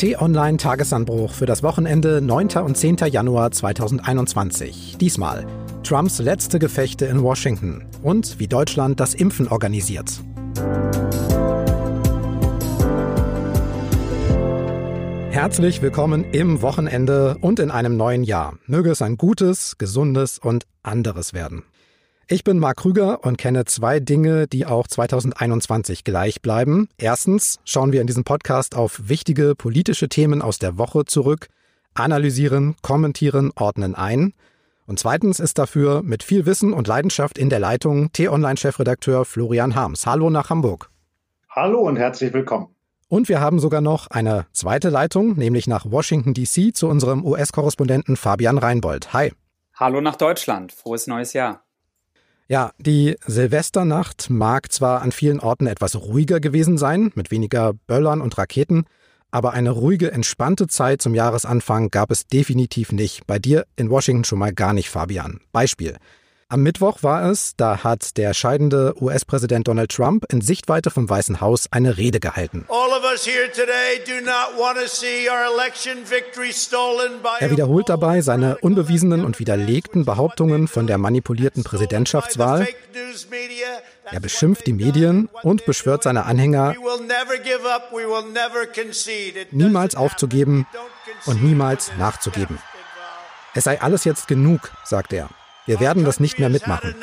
T-Online Tagesanbruch für das Wochenende 9. und 10. Januar 2021. Diesmal Trumps letzte Gefechte in Washington und wie Deutschland das Impfen organisiert. Herzlich willkommen im Wochenende und in einem neuen Jahr. Möge es ein gutes, gesundes und anderes werden. Ich bin Marc Krüger und kenne zwei Dinge, die auch 2021 gleich bleiben. Erstens schauen wir in diesem Podcast auf wichtige politische Themen aus der Woche zurück, analysieren, kommentieren, ordnen ein. Und zweitens ist dafür mit viel Wissen und Leidenschaft in der Leitung T-Online-Chefredakteur Florian Harms. Hallo nach Hamburg. Hallo und herzlich willkommen. Und wir haben sogar noch eine zweite Leitung, nämlich nach Washington DC zu unserem US-Korrespondenten Fabian Reinbold. Hi. Hallo nach Deutschland. Frohes neues Jahr. Ja, die Silvesternacht mag zwar an vielen Orten etwas ruhiger gewesen sein, mit weniger Böllern und Raketen, aber eine ruhige, entspannte Zeit zum Jahresanfang gab es definitiv nicht. Bei dir in Washington schon mal gar nicht, Fabian. Beispiel. Am Mittwoch war es, da hat der scheidende US-Präsident Donald Trump in Sichtweite vom Weißen Haus eine Rede gehalten. Er wiederholt dabei seine unbewiesenen und widerlegten Behauptungen von der manipulierten Präsidentschaftswahl. Er beschimpft die Medien und beschwört seine Anhänger, niemals aufzugeben und niemals nachzugeben. Es sei alles jetzt genug, sagt er. Wir werden das nicht mehr mitmachen.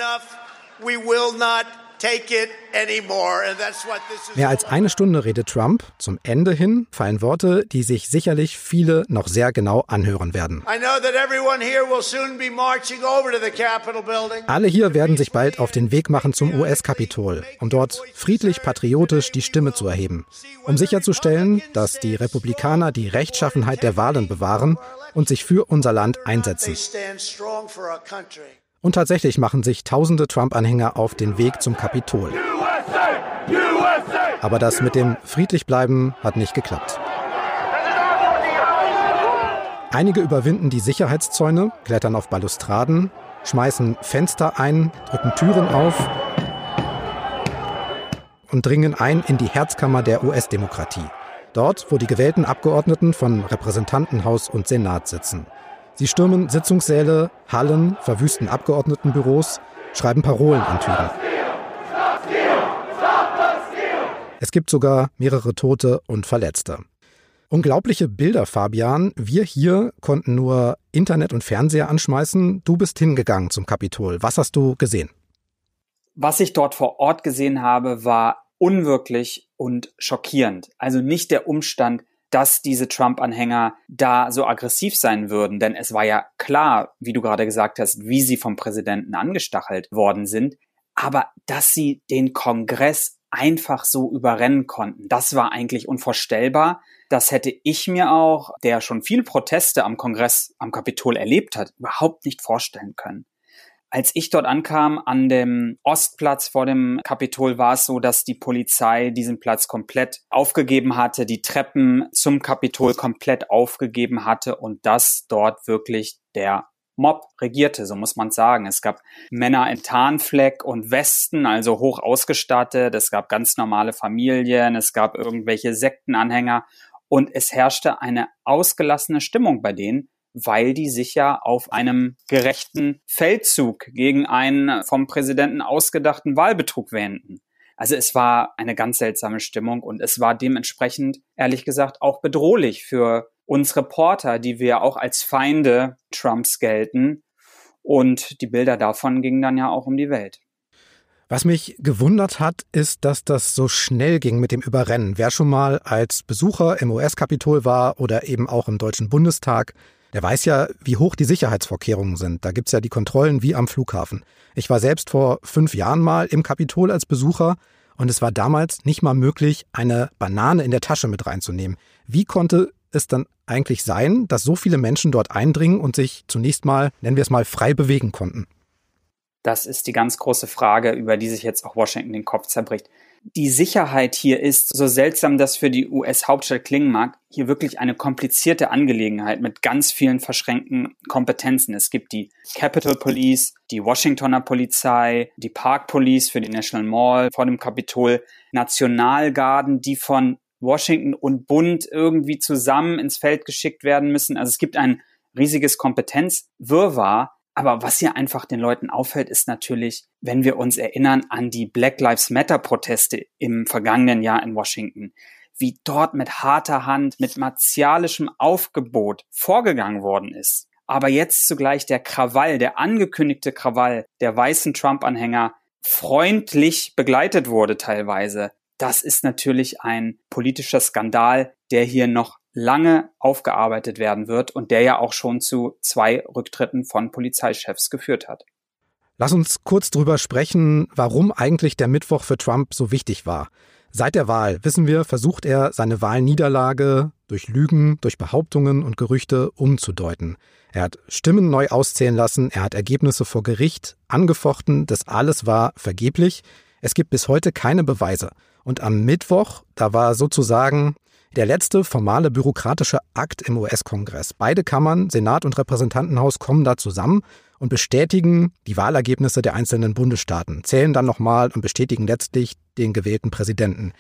Mehr als eine Stunde redet Trump. Zum Ende hin fallen Worte, die sich sicherlich viele noch sehr genau anhören werden. Alle hier werden sich bald auf den Weg machen zum US-Kapitol, um dort friedlich patriotisch die Stimme zu erheben, um sicherzustellen, dass die Republikaner die Rechtschaffenheit der Wahlen bewahren und sich für unser Land einsetzen. Und tatsächlich machen sich tausende Trump-Anhänger auf den Weg zum Kapitol. Aber das mit dem Friedlichbleiben hat nicht geklappt. Einige überwinden die Sicherheitszäune, klettern auf Balustraden, schmeißen Fenster ein, drücken Türen auf und dringen ein in die Herzkammer der US-Demokratie. Dort, wo die gewählten Abgeordneten von Repräsentantenhaus und Senat sitzen. Sie stürmen Sitzungssäle, Hallen, verwüsten Abgeordnetenbüros, schreiben Parolen an Türen. Es gibt sogar mehrere Tote und Verletzte. Unglaubliche Bilder, Fabian. Wir hier konnten nur Internet und Fernseher anschmeißen. Du bist hingegangen zum Kapitol. Was hast du gesehen? Was ich dort vor Ort gesehen habe, war unwirklich und schockierend. Also nicht der Umstand, dass diese Trump-Anhänger da so aggressiv sein würden, denn es war ja klar, wie du gerade gesagt hast, wie sie vom Präsidenten angestachelt worden sind, aber dass sie den Kongress einfach so überrennen konnten, das war eigentlich unvorstellbar. Das hätte ich mir auch, der schon viele Proteste am Kongress, am Kapitol erlebt hat, überhaupt nicht vorstellen können. Als ich dort ankam, an dem Ostplatz vor dem Kapitol, war es so, dass die Polizei diesen Platz komplett aufgegeben hatte, die Treppen zum Kapitol komplett aufgegeben hatte und dass dort wirklich der Mob regierte, so muss man sagen. Es gab Männer in Tarnfleck und Westen, also hoch ausgestattet. Es gab ganz normale Familien. Es gab irgendwelche Sektenanhänger. Und es herrschte eine ausgelassene Stimmung bei denen, weil die sich ja auf einem gerechten Feldzug gegen einen vom Präsidenten ausgedachten Wahlbetrug wenden. Also es war eine ganz seltsame Stimmung und es war dementsprechend, ehrlich gesagt, auch bedrohlich für uns Reporter, die wir auch als Feinde Trumps gelten. Und die Bilder davon gingen dann ja auch um die Welt. Was mich gewundert hat, ist, dass das so schnell ging mit dem Überrennen. Wer schon mal als Besucher im US-Kapitol war oder eben auch im Deutschen Bundestag, der weiß ja, wie hoch die Sicherheitsvorkehrungen sind. Da gibt's ja die Kontrollen wie am Flughafen. Ich war selbst vor fünf Jahren mal im Kapitol als Besucher und es war damals nicht mal möglich, eine Banane in der Tasche mit reinzunehmen. Wie konnte es dann eigentlich sein, dass so viele Menschen dort eindringen und sich zunächst mal, nennen wir es mal, frei bewegen konnten? Das ist die ganz große Frage, über die sich jetzt auch Washington den Kopf zerbricht die Sicherheit hier ist, so seltsam das für die US-Hauptstadt klingen mag, hier wirklich eine komplizierte Angelegenheit mit ganz vielen verschränkten Kompetenzen. Es gibt die Capitol Police, die Washingtoner Polizei, die Park Police für die National Mall vor dem Kapitol, Nationalgarden, die von Washington und Bund irgendwie zusammen ins Feld geschickt werden müssen. Also es gibt ein riesiges Kompetenzwirrwarr. Aber was hier einfach den Leuten auffällt, ist natürlich, wenn wir uns erinnern an die Black Lives Matter Proteste im vergangenen Jahr in Washington, wie dort mit harter Hand, mit martialischem Aufgebot vorgegangen worden ist. Aber jetzt zugleich der Krawall, der angekündigte Krawall der weißen Trump-Anhänger freundlich begleitet wurde teilweise. Das ist natürlich ein politischer Skandal, der hier noch lange aufgearbeitet werden wird und der ja auch schon zu zwei Rücktritten von Polizeichefs geführt hat. Lass uns kurz drüber sprechen, warum eigentlich der Mittwoch für Trump so wichtig war. Seit der Wahl, wissen wir, versucht er, seine Wahlniederlage durch Lügen, durch Behauptungen und Gerüchte umzudeuten. Er hat Stimmen neu auszählen lassen, er hat Ergebnisse vor Gericht angefochten, das alles war vergeblich. Es gibt bis heute keine Beweise. Und am Mittwoch, da war sozusagen der letzte formale bürokratische Akt im US-Kongress. Beide Kammern, Senat und Repräsentantenhaus, kommen da zusammen und bestätigen die Wahlergebnisse der einzelnen Bundesstaaten, zählen dann nochmal und bestätigen letztlich den gewählten Präsidenten.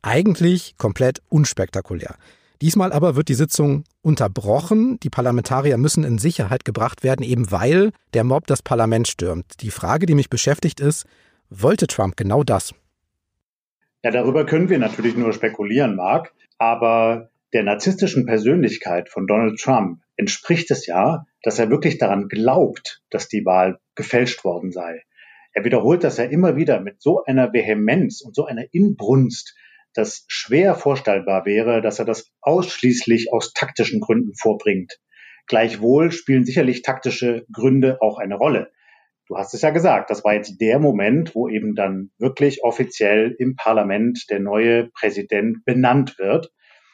Eigentlich komplett unspektakulär. Diesmal aber wird die Sitzung unterbrochen. Die Parlamentarier müssen in Sicherheit gebracht werden, eben weil der Mob das Parlament stürmt. Die Frage, die mich beschäftigt, ist, wollte Trump genau das? Ja, darüber können wir natürlich nur spekulieren, Mark. Aber der narzisstischen Persönlichkeit von Donald Trump entspricht es ja, dass er wirklich daran glaubt, dass die Wahl gefälscht worden sei. Er wiederholt das ja immer wieder mit so einer Vehemenz und so einer Inbrunst, dass schwer vorstellbar wäre, dass er das ausschließlich aus taktischen Gründen vorbringt. Gleichwohl spielen sicherlich taktische Gründe auch eine Rolle. Du hast es ja gesagt, das war jetzt der Moment, wo eben dann wirklich offiziell im Parlament der neue Präsident benannt wird.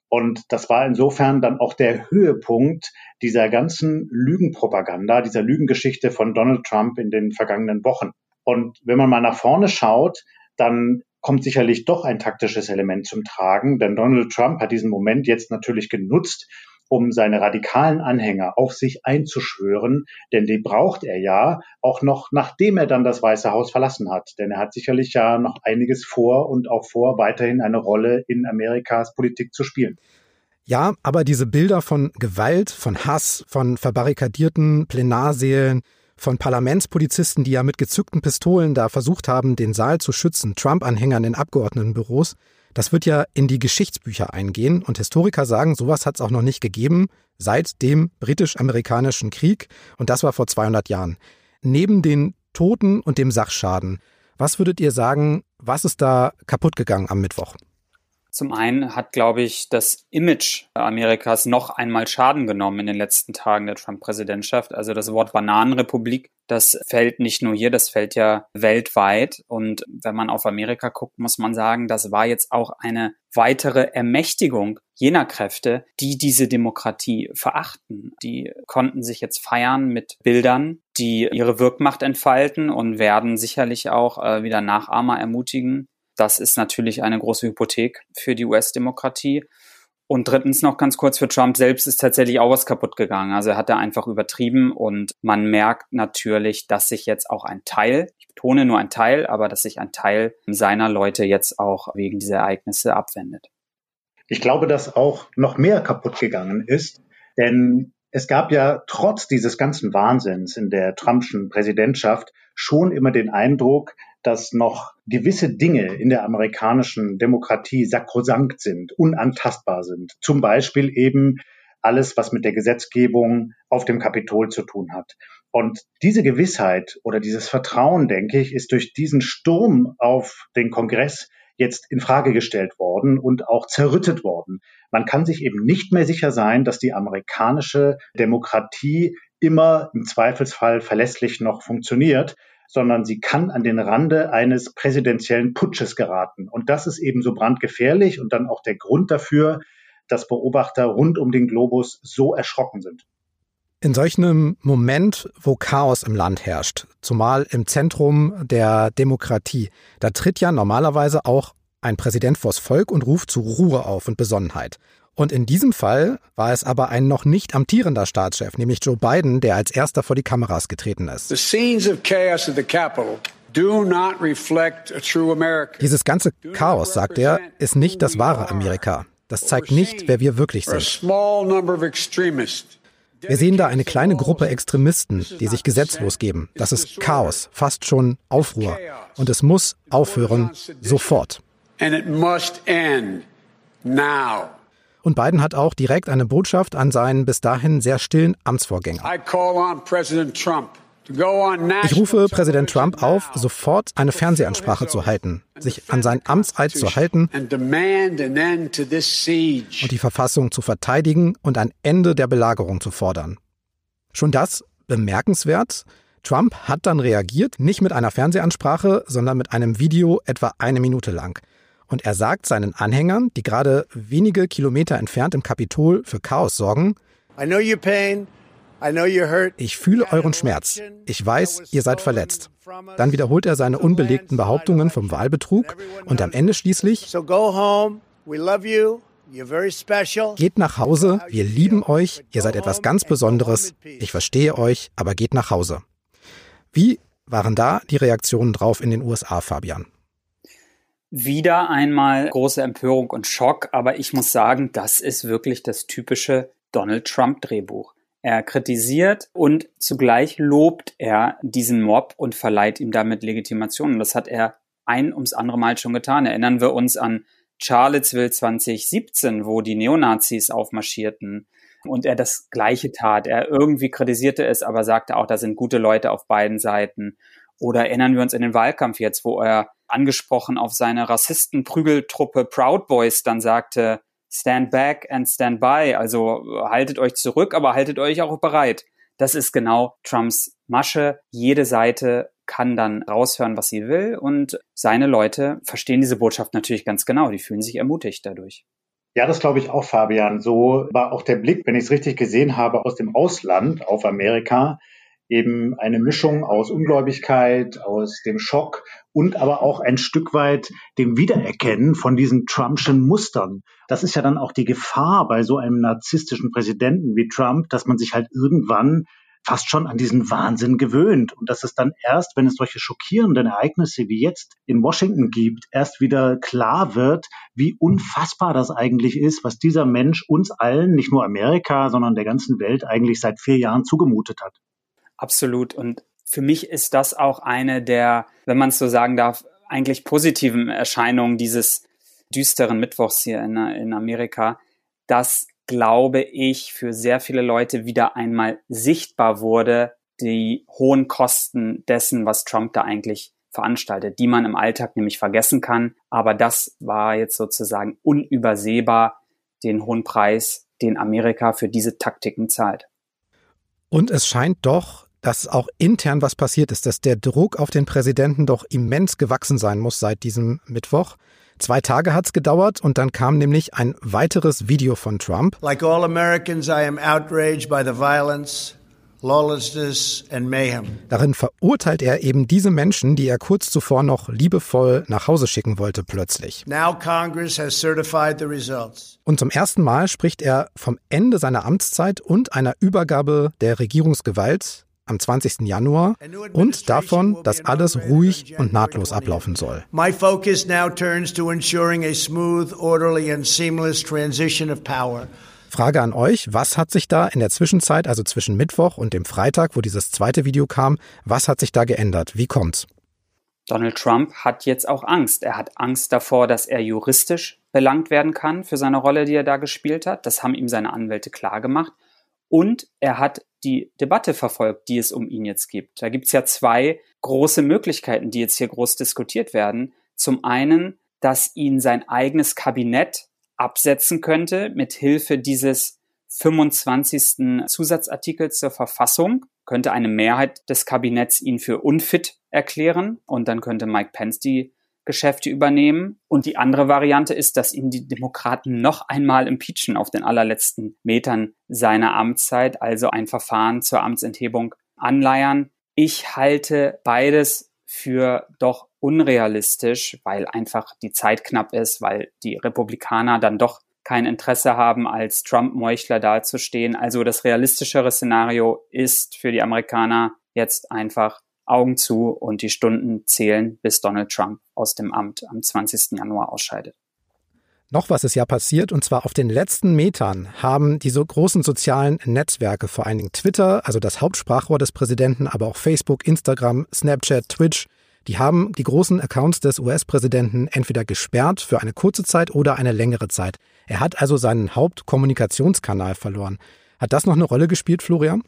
Und das war insofern dann auch der Höhepunkt dieser ganzen Lügenpropaganda, dieser Lügengeschichte von Donald Trump in den vergangenen Wochen. Und wenn man mal nach vorne schaut, dann kommt sicherlich doch ein taktisches Element zum Tragen, denn Donald Trump hat diesen Moment jetzt natürlich genutzt, um seine radikalen Anhänger auf sich einzuschwören, denn die braucht er ja auch noch, nachdem er dann das Weiße Haus verlassen hat. Denn er hat sicherlich ja noch einiges vor und auch vor, weiterhin eine Rolle in Amerikas Politik zu spielen. Ja, aber diese Bilder von Gewalt, von Hass, von verbarrikadierten Plenarsälen, von Parlamentspolizisten, die ja mit gezückten Pistolen da versucht haben, den Saal zu schützen, Trump-Anhängern in Abgeordnetenbüros, das wird ja in die Geschichtsbücher eingehen und Historiker sagen, sowas hat es auch noch nicht gegeben seit dem britisch-amerikanischen Krieg und das war vor 200 Jahren. Neben den Toten und dem Sachschaden, was würdet ihr sagen, was ist da kaputt gegangen am Mittwoch? Zum einen hat, glaube ich, das Image Amerikas noch einmal Schaden genommen in den letzten Tagen der Trump-Präsidentschaft. Also das Wort Bananenrepublik, das fällt nicht nur hier, das fällt ja weltweit. Und wenn man auf Amerika guckt, muss man sagen, das war jetzt auch eine weitere Ermächtigung jener Kräfte, die diese Demokratie verachten. Die konnten sich jetzt feiern mit Bildern, die ihre Wirkmacht entfalten und werden sicherlich auch äh, wieder Nachahmer ermutigen, das ist natürlich eine große Hypothek für die US-Demokratie. Und drittens noch ganz kurz für Trump selbst ist tatsächlich auch was kaputt gegangen. Also er hat da einfach übertrieben und man merkt natürlich, dass sich jetzt auch ein Teil, ich betone nur ein Teil, aber dass sich ein Teil seiner Leute jetzt auch wegen dieser Ereignisse abwendet. Ich glaube, dass auch noch mehr kaputt gegangen ist, denn es gab ja trotz dieses ganzen Wahnsinns in der Trumpschen Präsidentschaft schon immer den Eindruck, dass noch gewisse Dinge in der amerikanischen Demokratie sakrosankt sind, unantastbar sind. Zum Beispiel eben alles, was mit der Gesetzgebung auf dem Kapitol zu tun hat. Und diese Gewissheit oder dieses Vertrauen, denke ich, ist durch diesen Sturm auf den Kongress jetzt in Frage gestellt worden und auch zerrüttet worden. Man kann sich eben nicht mehr sicher sein, dass die amerikanische Demokratie immer im Zweifelsfall verlässlich noch funktioniert, sondern sie kann an den Rande eines präsidentiellen Putsches geraten. Und das ist eben so brandgefährlich und dann auch der Grund dafür, dass Beobachter rund um den Globus so erschrocken sind. In solch einem Moment, wo Chaos im Land herrscht, zumal im Zentrum der Demokratie, da tritt ja normalerweise auch ein Präsident vors Volk und ruft zu Ruhe auf und Besonnenheit. Und in diesem Fall war es aber ein noch nicht amtierender Staatschef, nämlich Joe Biden, der als erster vor die Kameras getreten ist. Dieses ganze Chaos, sagt er, ist nicht das wahre Amerika. Das zeigt nicht, wer wir wirklich sind. Wir sehen da eine kleine Gruppe Extremisten, die sich gesetzlos geben. Das ist Chaos, fast schon Aufruhr. Und es muss aufhören, sofort. Und Biden hat auch direkt eine Botschaft an seinen bis dahin sehr stillen Amtsvorgänger. Ich rufe Präsident Trump auf, sofort eine Fernsehansprache zu halten, sich an seinen Amtseid zu halten und die Verfassung zu verteidigen und ein Ende der Belagerung zu fordern. Schon das bemerkenswert. Trump hat dann reagiert, nicht mit einer Fernsehansprache, sondern mit einem Video etwa eine Minute lang. Und er sagt seinen Anhängern, die gerade wenige Kilometer entfernt im Kapitol für Chaos sorgen. Ich fühle euren Schmerz. Ich weiß, ihr seid verletzt. Dann wiederholt er seine unbelegten Behauptungen vom Wahlbetrug. Und am Ende schließlich Geht nach Hause, wir lieben euch, ihr seid etwas ganz Besonderes, ich verstehe euch, aber geht nach Hause. Wie waren da die Reaktionen drauf in den USA, Fabian? Wieder einmal große Empörung und Schock, aber ich muss sagen, das ist wirklich das typische Donald Trump Drehbuch. Er kritisiert und zugleich lobt er diesen Mob und verleiht ihm damit Legitimation. Und das hat er ein ums andere Mal schon getan. Erinnern wir uns an Charlottesville 2017, wo die Neonazis aufmarschierten und er das Gleiche tat. Er irgendwie kritisierte es, aber sagte auch, da sind gute Leute auf beiden Seiten. Oder erinnern wir uns in den Wahlkampf jetzt, wo er angesprochen auf seine Rassistenprügeltruppe Proud Boys dann sagte, stand back and stand by. Also haltet euch zurück, aber haltet euch auch bereit. Das ist genau Trumps Masche. Jede Seite kann dann raushören, was sie will. Und seine Leute verstehen diese Botschaft natürlich ganz genau. Die fühlen sich ermutigt dadurch. Ja, das glaube ich auch, Fabian. So war auch der Blick, wenn ich es richtig gesehen habe, aus dem Ausland auf Amerika eben eine Mischung aus Ungläubigkeit, aus dem Schock und aber auch ein Stück weit dem Wiedererkennen von diesen Trumpschen Mustern. Das ist ja dann auch die Gefahr bei so einem narzisstischen Präsidenten wie Trump, dass man sich halt irgendwann fast schon an diesen Wahnsinn gewöhnt und dass es dann erst, wenn es solche schockierenden Ereignisse wie jetzt in Washington gibt, erst wieder klar wird, wie unfassbar das eigentlich ist, was dieser Mensch uns allen, nicht nur Amerika, sondern der ganzen Welt eigentlich seit vier Jahren zugemutet hat. Absolut. Und für mich ist das auch eine der, wenn man es so sagen darf, eigentlich positiven Erscheinungen dieses düsteren Mittwochs hier in, in Amerika, dass, glaube ich, für sehr viele Leute wieder einmal sichtbar wurde, die hohen Kosten dessen, was Trump da eigentlich veranstaltet, die man im Alltag nämlich vergessen kann. Aber das war jetzt sozusagen unübersehbar, den hohen Preis, den Amerika für diese Taktiken zahlt. Und es scheint doch, dass auch intern was passiert ist, dass der Druck auf den Präsidenten doch immens gewachsen sein muss seit diesem Mittwoch. Zwei Tage hat es gedauert und dann kam nämlich ein weiteres Video von Trump. Like all Americans, I am outraged by the violence Lawlessness and mayhem. Darin verurteilt er eben diese Menschen, die er kurz zuvor noch liebevoll nach Hause schicken wollte, plötzlich. Now Congress has certified the results. Und zum ersten Mal spricht er vom Ende seiner Amtszeit und einer Übergabe der Regierungsgewalt am 20. Januar und davon, dass alles ruhig und nahtlos ablaufen soll. My focus now turns to ensuring a smooth, orderly and seamless transition of power. Frage an euch, was hat sich da in der Zwischenzeit, also zwischen Mittwoch und dem Freitag, wo dieses zweite Video kam, was hat sich da geändert? Wie kommt's? Donald Trump hat jetzt auch Angst. Er hat Angst davor, dass er juristisch belangt werden kann für seine Rolle, die er da gespielt hat. Das haben ihm seine Anwälte klargemacht. Und er hat die Debatte verfolgt, die es um ihn jetzt gibt. Da gibt es ja zwei große Möglichkeiten, die jetzt hier groß diskutiert werden. Zum einen, dass ihn sein eigenes Kabinett absetzen könnte mit Hilfe dieses 25. Zusatzartikels zur Verfassung, könnte eine Mehrheit des Kabinetts ihn für unfit erklären und dann könnte Mike Pence die Geschäfte übernehmen. Und die andere Variante ist, dass ihn die Demokraten noch einmal impeachen auf den allerletzten Metern seiner Amtszeit, also ein Verfahren zur Amtsenthebung anleiern. Ich halte beides für doch unrealistisch, weil einfach die Zeit knapp ist, weil die Republikaner dann doch kein Interesse haben, als Trump-Meuchler dazustehen. Also das realistischere Szenario ist für die Amerikaner jetzt einfach Augen zu und die Stunden zählen, bis Donald Trump aus dem Amt am 20. Januar ausscheidet. Noch was ist ja passiert, und zwar auf den letzten Metern haben diese großen sozialen Netzwerke, vor allen Dingen Twitter, also das Hauptsprachrohr des Präsidenten, aber auch Facebook, Instagram, Snapchat, Twitch, die haben die großen Accounts des US-Präsidenten entweder gesperrt für eine kurze Zeit oder eine längere Zeit. Er hat also seinen Hauptkommunikationskanal verloren. Hat das noch eine Rolle gespielt, Florian?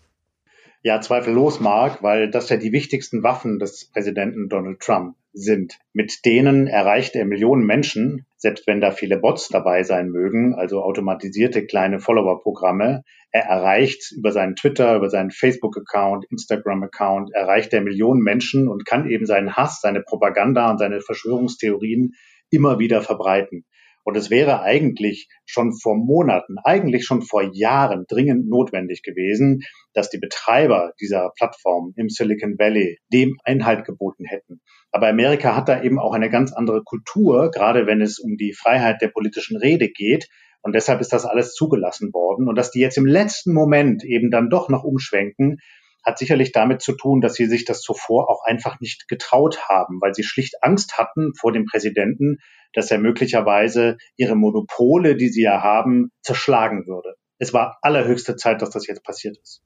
Ja, zweifellos, Mark, weil das ja die wichtigsten Waffen des Präsidenten Donald Trump sind. Mit denen erreicht er Millionen Menschen, selbst wenn da viele Bots dabei sein mögen, also automatisierte kleine Follower-Programme. Er erreicht über seinen Twitter, über seinen Facebook-Account, Instagram-Account, erreicht er Millionen Menschen und kann eben seinen Hass, seine Propaganda und seine Verschwörungstheorien immer wieder verbreiten. Und es wäre eigentlich schon vor Monaten, eigentlich schon vor Jahren dringend notwendig gewesen, dass die Betreiber dieser Plattform im Silicon Valley dem Einhalt geboten hätten. Aber Amerika hat da eben auch eine ganz andere Kultur, gerade wenn es um die Freiheit der politischen Rede geht. Und deshalb ist das alles zugelassen worden. Und dass die jetzt im letzten Moment eben dann doch noch umschwenken, hat sicherlich damit zu tun, dass sie sich das zuvor auch einfach nicht getraut haben, weil sie schlicht Angst hatten vor dem Präsidenten, dass er möglicherweise ihre Monopole, die sie ja haben, zerschlagen würde. Es war allerhöchste Zeit, dass das jetzt passiert ist.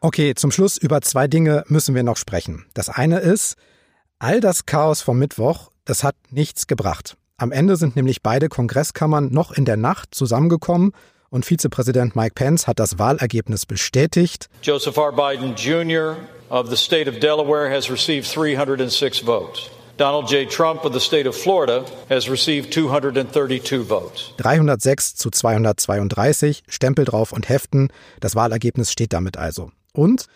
Okay, zum Schluss über zwei Dinge müssen wir noch sprechen. Das eine ist, all das Chaos vom Mittwoch, das hat nichts gebracht. Am Ende sind nämlich beide Kongresskammern noch in der Nacht zusammengekommen und Vizepräsident Mike Pence hat das Wahlergebnis bestätigt. Joseph R. Biden Jr. of the state of Delaware has received 306 votes. Donald J. Trump of the state of Florida has received 232 votes. 306 zu 232, Stempel drauf und heften. Das Wahlergebnis steht damit also. Und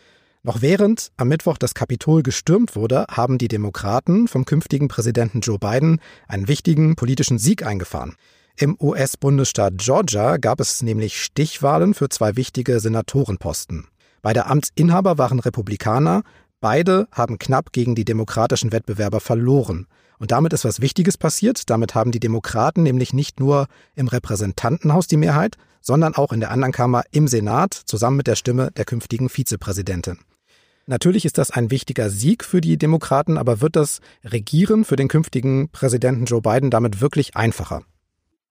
noch während am Mittwoch das Kapitol gestürmt wurde, haben die Demokraten vom künftigen Präsidenten Joe Biden einen wichtigen politischen Sieg eingefahren. Im US-Bundesstaat Georgia gab es nämlich Stichwahlen für zwei wichtige Senatorenposten. Beide Amtsinhaber waren Republikaner, beide haben knapp gegen die demokratischen Wettbewerber verloren. Und damit ist was Wichtiges passiert. Damit haben die Demokraten nämlich nicht nur im Repräsentantenhaus die Mehrheit, sondern auch in der anderen Kammer im Senat zusammen mit der Stimme der künftigen Vizepräsidentin. Natürlich ist das ein wichtiger Sieg für die Demokraten, aber wird das Regieren für den künftigen Präsidenten Joe Biden damit wirklich einfacher?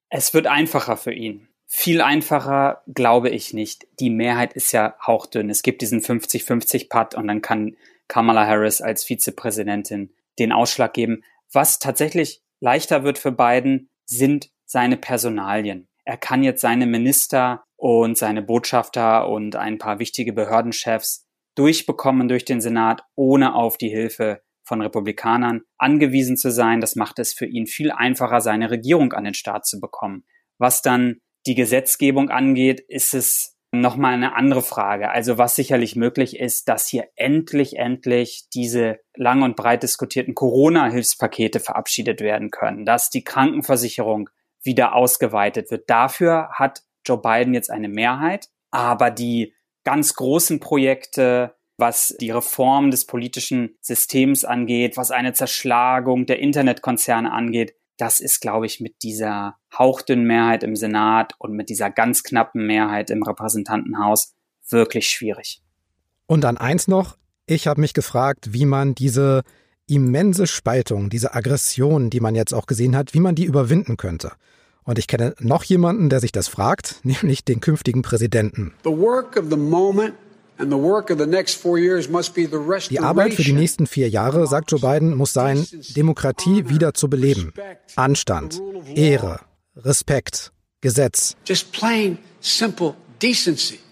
Es wird einfacher für ihn. Viel einfacher glaube ich nicht. Die Mehrheit ist ja hauchdünn. Es gibt diesen 50-50-Putt und dann kann Kamala Harris als Vizepräsidentin den Ausschlag geben. Was tatsächlich leichter wird für Biden, sind seine Personalien. Er kann jetzt seine Minister und seine Botschafter und ein paar wichtige Behördenchefs durchbekommen durch den Senat, ohne auf die Hilfe von Republikanern angewiesen zu sein. Das macht es für ihn viel einfacher, seine Regierung an den Start zu bekommen. Was dann die Gesetzgebung angeht, ist es nochmal eine andere Frage. Also was sicherlich möglich ist, dass hier endlich, endlich diese lang und breit diskutierten Corona-Hilfspakete verabschiedet werden können, dass die Krankenversicherung wieder ausgeweitet wird. Dafür hat Joe Biden jetzt eine Mehrheit, aber die ganz großen Projekte, was die Reform des politischen Systems angeht, was eine Zerschlagung der Internetkonzerne angeht. Das ist, glaube ich, mit dieser hauchdünnen Mehrheit im Senat und mit dieser ganz knappen Mehrheit im Repräsentantenhaus wirklich schwierig. Und dann eins noch. Ich habe mich gefragt, wie man diese immense Spaltung, diese Aggression, die man jetzt auch gesehen hat, wie man die überwinden könnte. Und ich kenne noch jemanden, der sich das fragt, nämlich den künftigen Präsidenten. The work of the moment die Arbeit für die nächsten vier Jahre, sagt Joe Biden, muss sein, Demokratie wieder zu beleben. Anstand, Ehre, Respekt, Gesetz.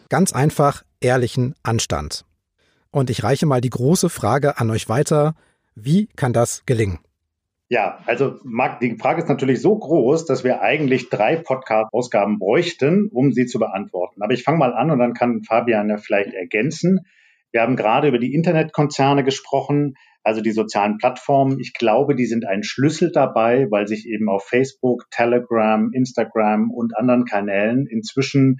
Ganz einfach ehrlichen Anstand. Und ich reiche mal die große Frage an euch weiter. Wie kann das gelingen? Ja, also Marc, die Frage ist natürlich so groß, dass wir eigentlich drei Podcast-Ausgaben bräuchten, um sie zu beantworten. Aber ich fange mal an und dann kann Fabian vielleicht ergänzen. Wir haben gerade über die Internetkonzerne gesprochen, also die sozialen Plattformen. Ich glaube, die sind ein Schlüssel dabei, weil sich eben auf Facebook, Telegram, Instagram und anderen Kanälen inzwischen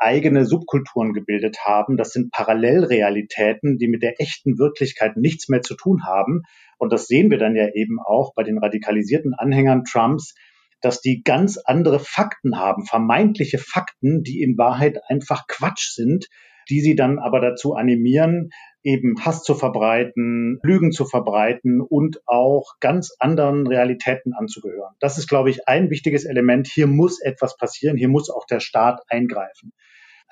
eigene Subkulturen gebildet haben. Das sind Parallelrealitäten, die mit der echten Wirklichkeit nichts mehr zu tun haben. Und das sehen wir dann ja eben auch bei den radikalisierten Anhängern Trumps, dass die ganz andere Fakten haben, vermeintliche Fakten, die in Wahrheit einfach Quatsch sind, die sie dann aber dazu animieren, eben Hass zu verbreiten, Lügen zu verbreiten und auch ganz anderen Realitäten anzugehören. Das ist, glaube ich, ein wichtiges Element. Hier muss etwas passieren. Hier muss auch der Staat eingreifen.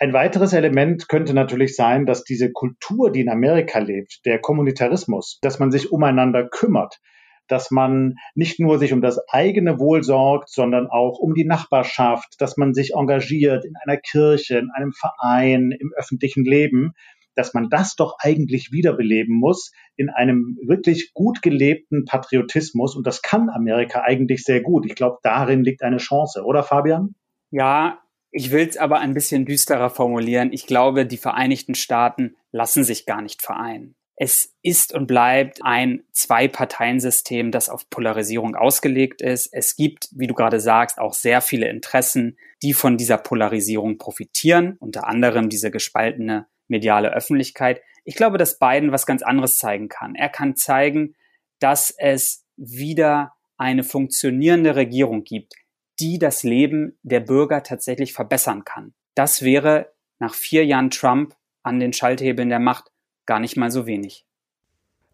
Ein weiteres Element könnte natürlich sein, dass diese Kultur, die in Amerika lebt, der Kommunitarismus, dass man sich umeinander kümmert, dass man nicht nur sich um das eigene Wohl sorgt, sondern auch um die Nachbarschaft, dass man sich engagiert in einer Kirche, in einem Verein, im öffentlichen Leben, dass man das doch eigentlich wiederbeleben muss in einem wirklich gut gelebten Patriotismus. Und das kann Amerika eigentlich sehr gut. Ich glaube, darin liegt eine Chance, oder Fabian? Ja, ich will es aber ein bisschen düsterer formulieren. Ich glaube, die Vereinigten Staaten lassen sich gar nicht vereinen. Es ist und bleibt ein Zwei-Parteien-System, das auf Polarisierung ausgelegt ist. Es gibt, wie du gerade sagst, auch sehr viele Interessen, die von dieser Polarisierung profitieren, unter anderem diese gespaltene mediale Öffentlichkeit. Ich glaube, dass Biden was ganz anderes zeigen kann. Er kann zeigen, dass es wieder eine funktionierende Regierung gibt, die das Leben der Bürger tatsächlich verbessern kann. Das wäre nach vier Jahren Trump an den Schalthebeln der Macht gar nicht mal so wenig.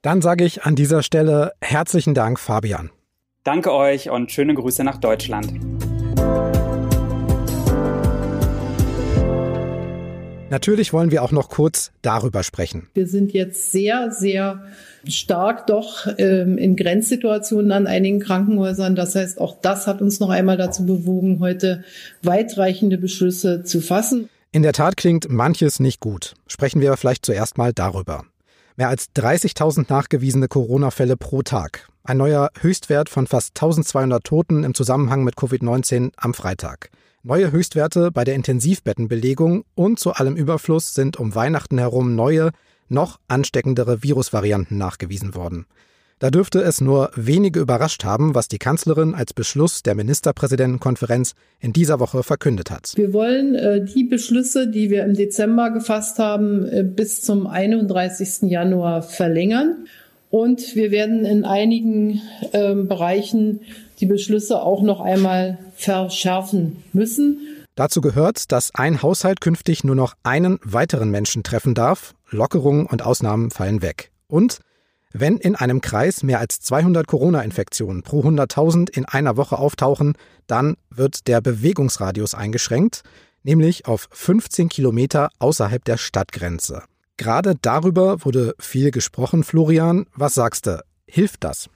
Dann sage ich an dieser Stelle herzlichen Dank, Fabian. Danke euch und schöne Grüße nach Deutschland. Natürlich wollen wir auch noch kurz darüber sprechen. Wir sind jetzt sehr, sehr stark doch ähm, in Grenzsituationen an einigen Krankenhäusern. Das heißt, auch das hat uns noch einmal dazu bewogen, heute weitreichende Beschlüsse zu fassen. In der Tat klingt manches nicht gut. Sprechen wir vielleicht zuerst mal darüber. Mehr als 30.000 nachgewiesene Corona-Fälle pro Tag. Ein neuer Höchstwert von fast 1200 Toten im Zusammenhang mit Covid-19 am Freitag. Neue Höchstwerte bei der Intensivbettenbelegung und zu allem Überfluss sind um Weihnachten herum neue, noch ansteckendere Virusvarianten nachgewiesen worden. Da dürfte es nur wenige überrascht haben, was die Kanzlerin als Beschluss der Ministerpräsidentenkonferenz in dieser Woche verkündet hat. Wir wollen äh, die Beschlüsse, die wir im Dezember gefasst haben, äh, bis zum 31. Januar verlängern. Und wir werden in einigen äh, Bereichen die Beschlüsse auch noch einmal verschärfen müssen. Dazu gehört, dass ein Haushalt künftig nur noch einen weiteren Menschen treffen darf. Lockerungen und Ausnahmen fallen weg. Und wenn in einem Kreis mehr als 200 Corona-Infektionen pro 100.000 in einer Woche auftauchen, dann wird der Bewegungsradius eingeschränkt, nämlich auf 15 Kilometer außerhalb der Stadtgrenze. Gerade darüber wurde viel gesprochen. Florian, was sagst du? Hilft das?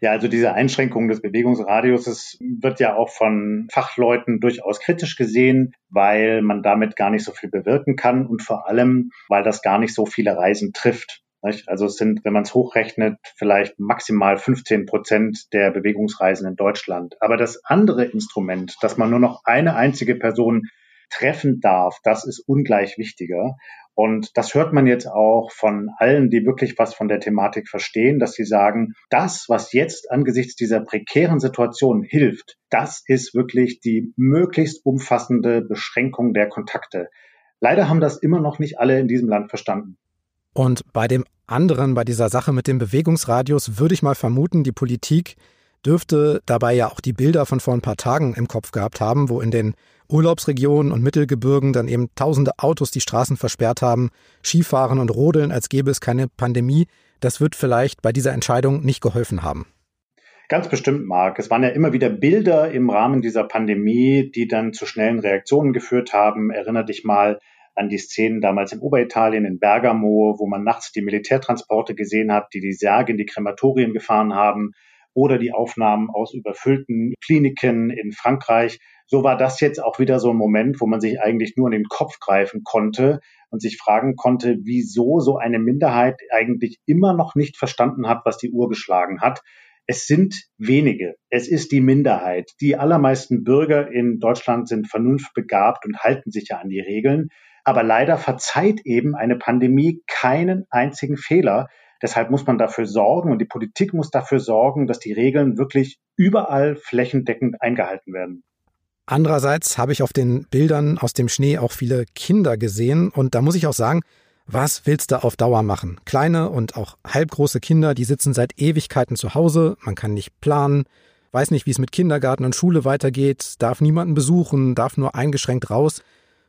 Ja, also diese Einschränkung des Bewegungsradiuses wird ja auch von Fachleuten durchaus kritisch gesehen, weil man damit gar nicht so viel bewirken kann und vor allem, weil das gar nicht so viele Reisen trifft. Also es sind, wenn man es hochrechnet, vielleicht maximal 15 Prozent der Bewegungsreisen in Deutschland. Aber das andere Instrument, dass man nur noch eine einzige Person treffen darf, das ist ungleich wichtiger. Und das hört man jetzt auch von allen, die wirklich was von der Thematik verstehen, dass sie sagen, das, was jetzt angesichts dieser prekären Situation hilft, das ist wirklich die möglichst umfassende Beschränkung der Kontakte. Leider haben das immer noch nicht alle in diesem Land verstanden. Und bei dem anderen, bei dieser Sache mit dem Bewegungsradius, würde ich mal vermuten, die Politik dürfte dabei ja auch die Bilder von vor ein paar Tagen im Kopf gehabt haben, wo in den Urlaubsregionen und Mittelgebirgen dann eben tausende Autos die Straßen versperrt haben, Skifahren und Rodeln, als gäbe es keine Pandemie. Das wird vielleicht bei dieser Entscheidung nicht geholfen haben. Ganz bestimmt, Marc. Es waren ja immer wieder Bilder im Rahmen dieser Pandemie, die dann zu schnellen Reaktionen geführt haben. Erinner dich mal an die Szenen damals in Oberitalien, in Bergamo, wo man nachts die Militärtransporte gesehen hat, die die Särge in die Krematorien gefahren haben oder die Aufnahmen aus überfüllten Kliniken in Frankreich. So war das jetzt auch wieder so ein Moment, wo man sich eigentlich nur in den Kopf greifen konnte und sich fragen konnte, wieso so eine Minderheit eigentlich immer noch nicht verstanden hat, was die Uhr geschlagen hat. Es sind wenige. Es ist die Minderheit. Die allermeisten Bürger in Deutschland sind vernunftbegabt und halten sich ja an die Regeln. Aber leider verzeiht eben eine Pandemie keinen einzigen Fehler. Deshalb muss man dafür sorgen und die Politik muss dafür sorgen, dass die Regeln wirklich überall flächendeckend eingehalten werden. Andererseits habe ich auf den Bildern aus dem Schnee auch viele Kinder gesehen und da muss ich auch sagen, was willst du auf Dauer machen? Kleine und auch halbgroße Kinder, die sitzen seit Ewigkeiten zu Hause, man kann nicht planen, weiß nicht, wie es mit Kindergarten und Schule weitergeht, darf niemanden besuchen, darf nur eingeschränkt raus.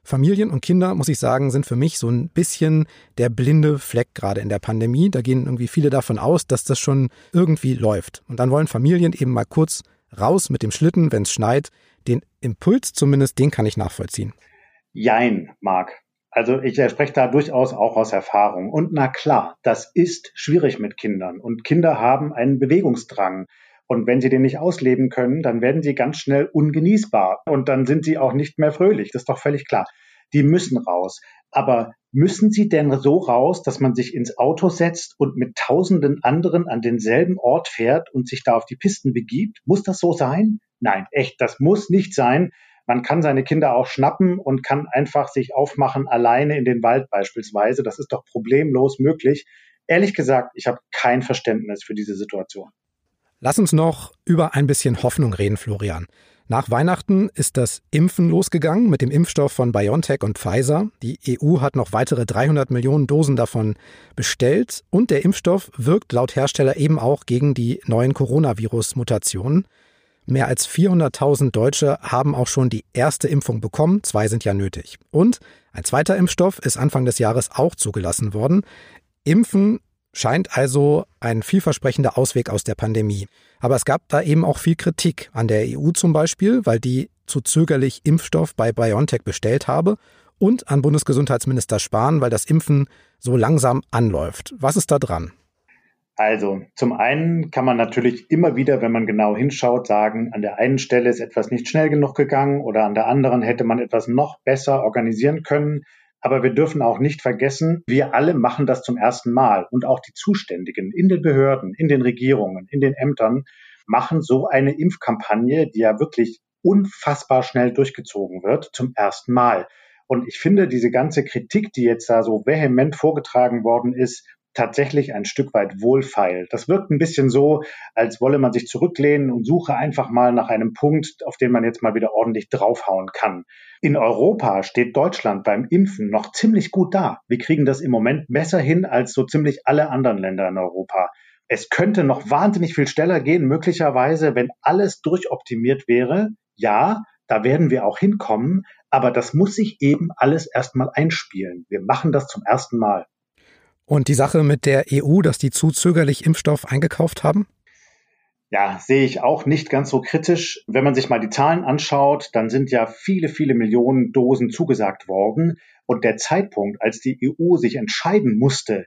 Familien und Kinder, muss ich sagen, sind für mich so ein bisschen der blinde Fleck gerade in der Pandemie. Da gehen irgendwie viele davon aus, dass das schon irgendwie läuft. Und dann wollen Familien eben mal kurz raus mit dem Schlitten, wenn es schneit. Den Impuls zumindest, den kann ich nachvollziehen. Jein, Marc. Also ich spreche da durchaus auch aus Erfahrung. Und na klar, das ist schwierig mit Kindern. Und Kinder haben einen Bewegungsdrang. Und wenn sie den nicht ausleben können, dann werden sie ganz schnell ungenießbar. Und dann sind sie auch nicht mehr fröhlich. Das ist doch völlig klar. Die müssen raus. Aber müssen sie denn so raus, dass man sich ins Auto setzt und mit tausenden anderen an denselben Ort fährt und sich da auf die Pisten begibt? Muss das so sein? Nein, echt, das muss nicht sein. Man kann seine Kinder auch schnappen und kann einfach sich aufmachen, alleine in den Wald beispielsweise. Das ist doch problemlos möglich. Ehrlich gesagt, ich habe kein Verständnis für diese Situation. Lass uns noch über ein bisschen Hoffnung reden, Florian. Nach Weihnachten ist das Impfen losgegangen mit dem Impfstoff von BioNTech und Pfizer. Die EU hat noch weitere 300 Millionen Dosen davon bestellt und der Impfstoff wirkt laut Hersteller eben auch gegen die neuen Coronavirus-Mutationen. Mehr als 400.000 Deutsche haben auch schon die erste Impfung bekommen, zwei sind ja nötig. Und ein zweiter Impfstoff ist Anfang des Jahres auch zugelassen worden. Impfen scheint also ein vielversprechender Ausweg aus der Pandemie. Aber es gab da eben auch viel Kritik an der EU zum Beispiel, weil die zu zögerlich Impfstoff bei BioNTech bestellt habe und an Bundesgesundheitsminister Spahn, weil das Impfen so langsam anläuft. Was ist da dran? Also, zum einen kann man natürlich immer wieder, wenn man genau hinschaut, sagen, an der einen Stelle ist etwas nicht schnell genug gegangen oder an der anderen hätte man etwas noch besser organisieren können. Aber wir dürfen auch nicht vergessen, wir alle machen das zum ersten Mal und auch die Zuständigen in den Behörden, in den Regierungen, in den Ämtern machen so eine Impfkampagne, die ja wirklich unfassbar schnell durchgezogen wird, zum ersten Mal. Und ich finde, diese ganze Kritik, die jetzt da so vehement vorgetragen worden ist, tatsächlich ein Stück weit wohlfeil. Das wirkt ein bisschen so, als wolle man sich zurücklehnen und suche einfach mal nach einem Punkt, auf den man jetzt mal wieder ordentlich draufhauen kann. In Europa steht Deutschland beim Impfen noch ziemlich gut da. Wir kriegen das im Moment besser hin als so ziemlich alle anderen Länder in Europa. Es könnte noch wahnsinnig viel schneller gehen, möglicherweise, wenn alles durchoptimiert wäre. Ja, da werden wir auch hinkommen, aber das muss sich eben alles erstmal einspielen. Wir machen das zum ersten Mal. Und die Sache mit der EU, dass die zu zögerlich Impfstoff eingekauft haben? Ja, sehe ich auch nicht ganz so kritisch. Wenn man sich mal die Zahlen anschaut, dann sind ja viele, viele Millionen Dosen zugesagt worden. Und der Zeitpunkt, als die EU sich entscheiden musste,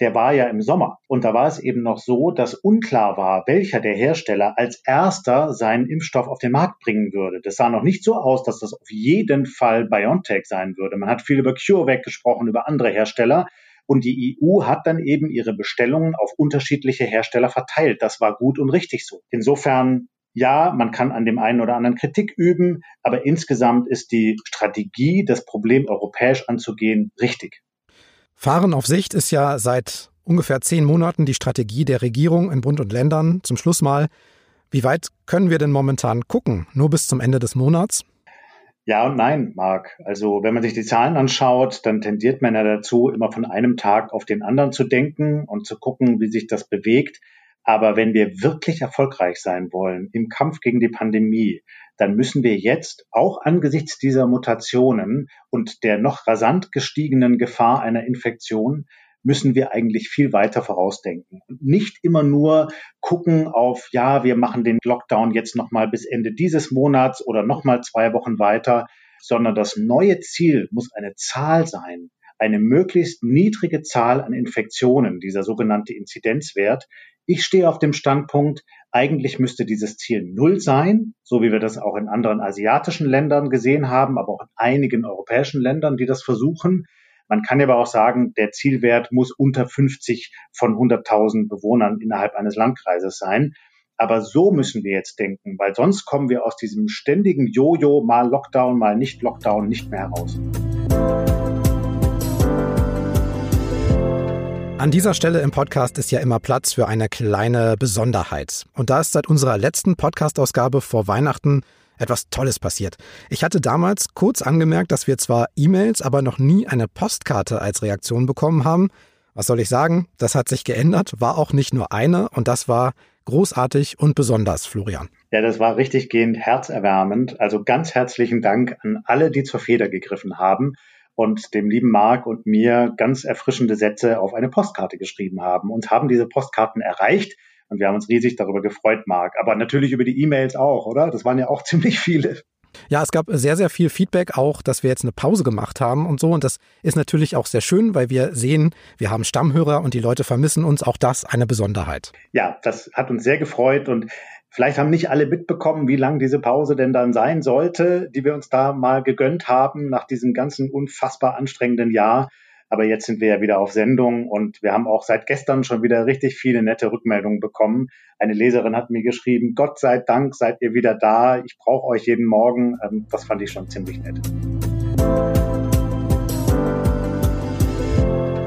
der war ja im Sommer. Und da war es eben noch so, dass unklar war, welcher der Hersteller als erster seinen Impfstoff auf den Markt bringen würde. Das sah noch nicht so aus, dass das auf jeden Fall BioNTech sein würde. Man hat viel über CureVac gesprochen, über andere Hersteller. Und die EU hat dann eben ihre Bestellungen auf unterschiedliche Hersteller verteilt. Das war gut und richtig so. Insofern ja, man kann an dem einen oder anderen Kritik üben, aber insgesamt ist die Strategie, das Problem europäisch anzugehen, richtig. Fahren auf Sicht ist ja seit ungefähr zehn Monaten die Strategie der Regierung in Bund und Ländern. Zum Schluss mal, wie weit können wir denn momentan gucken? Nur bis zum Ende des Monats? Ja und nein, Marc. Also wenn man sich die Zahlen anschaut, dann tendiert man ja dazu, immer von einem Tag auf den anderen zu denken und zu gucken, wie sich das bewegt. Aber wenn wir wirklich erfolgreich sein wollen im Kampf gegen die Pandemie, dann müssen wir jetzt auch angesichts dieser Mutationen und der noch rasant gestiegenen Gefahr einer Infektion müssen wir eigentlich viel weiter vorausdenken und nicht immer nur gucken auf, ja, wir machen den Lockdown jetzt nochmal bis Ende dieses Monats oder nochmal zwei Wochen weiter, sondern das neue Ziel muss eine Zahl sein, eine möglichst niedrige Zahl an Infektionen, dieser sogenannte Inzidenzwert. Ich stehe auf dem Standpunkt, eigentlich müsste dieses Ziel Null sein, so wie wir das auch in anderen asiatischen Ländern gesehen haben, aber auch in einigen europäischen Ländern, die das versuchen. Man kann aber auch sagen, der Zielwert muss unter 50 von 100.000 Bewohnern innerhalb eines Landkreises sein. Aber so müssen wir jetzt denken, weil sonst kommen wir aus diesem ständigen Jojo, mal Lockdown, mal nicht Lockdown, nicht mehr heraus. An dieser Stelle im Podcast ist ja immer Platz für eine kleine Besonderheit. Und da ist seit unserer letzten Podcast-Ausgabe vor Weihnachten etwas Tolles passiert. Ich hatte damals kurz angemerkt, dass wir zwar E-Mails, aber noch nie eine Postkarte als Reaktion bekommen haben. Was soll ich sagen? Das hat sich geändert, war auch nicht nur eine und das war großartig und besonders, Florian. Ja, das war richtig gehend herzerwärmend. Also ganz herzlichen Dank an alle, die zur Feder gegriffen haben und dem lieben Marc und mir ganz erfrischende Sätze auf eine Postkarte geschrieben haben. Uns haben diese Postkarten erreicht und wir haben uns riesig darüber gefreut, Marc. Aber natürlich über die E-Mails auch, oder? Das waren ja auch ziemlich viele. Ja, es gab sehr, sehr viel Feedback auch, dass wir jetzt eine Pause gemacht haben und so. Und das ist natürlich auch sehr schön, weil wir sehen, wir haben Stammhörer und die Leute vermissen uns. Auch das eine Besonderheit. Ja, das hat uns sehr gefreut und Vielleicht haben nicht alle mitbekommen, wie lang diese Pause denn dann sein sollte, die wir uns da mal gegönnt haben nach diesem ganzen unfassbar anstrengenden Jahr. Aber jetzt sind wir ja wieder auf Sendung und wir haben auch seit gestern schon wieder richtig viele nette Rückmeldungen bekommen. Eine Leserin hat mir geschrieben, Gott sei Dank seid ihr wieder da. Ich brauche euch jeden Morgen. Ähm, das fand ich schon ziemlich nett.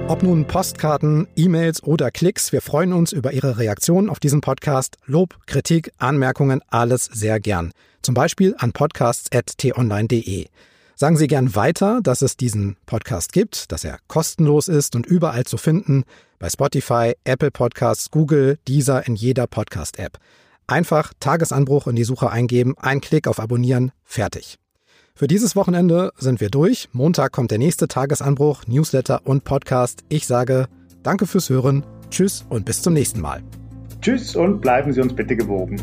Ob nun Postkarten, E-Mails oder Klicks, wir freuen uns über Ihre Reaktion auf diesen Podcast. Lob, Kritik, Anmerkungen, alles sehr gern. Zum Beispiel an podcasts.tonline.de. Sagen Sie gern weiter, dass es diesen Podcast gibt, dass er kostenlos ist und überall zu finden, bei Spotify, Apple Podcasts, Google, dieser in jeder Podcast-App. Einfach Tagesanbruch in die Suche eingeben, ein Klick auf Abonnieren, fertig. Für dieses Wochenende sind wir durch. Montag kommt der nächste Tagesanbruch, Newsletter und Podcast. Ich sage Danke fürs Hören, Tschüss und bis zum nächsten Mal. Tschüss und bleiben Sie uns bitte gewogen.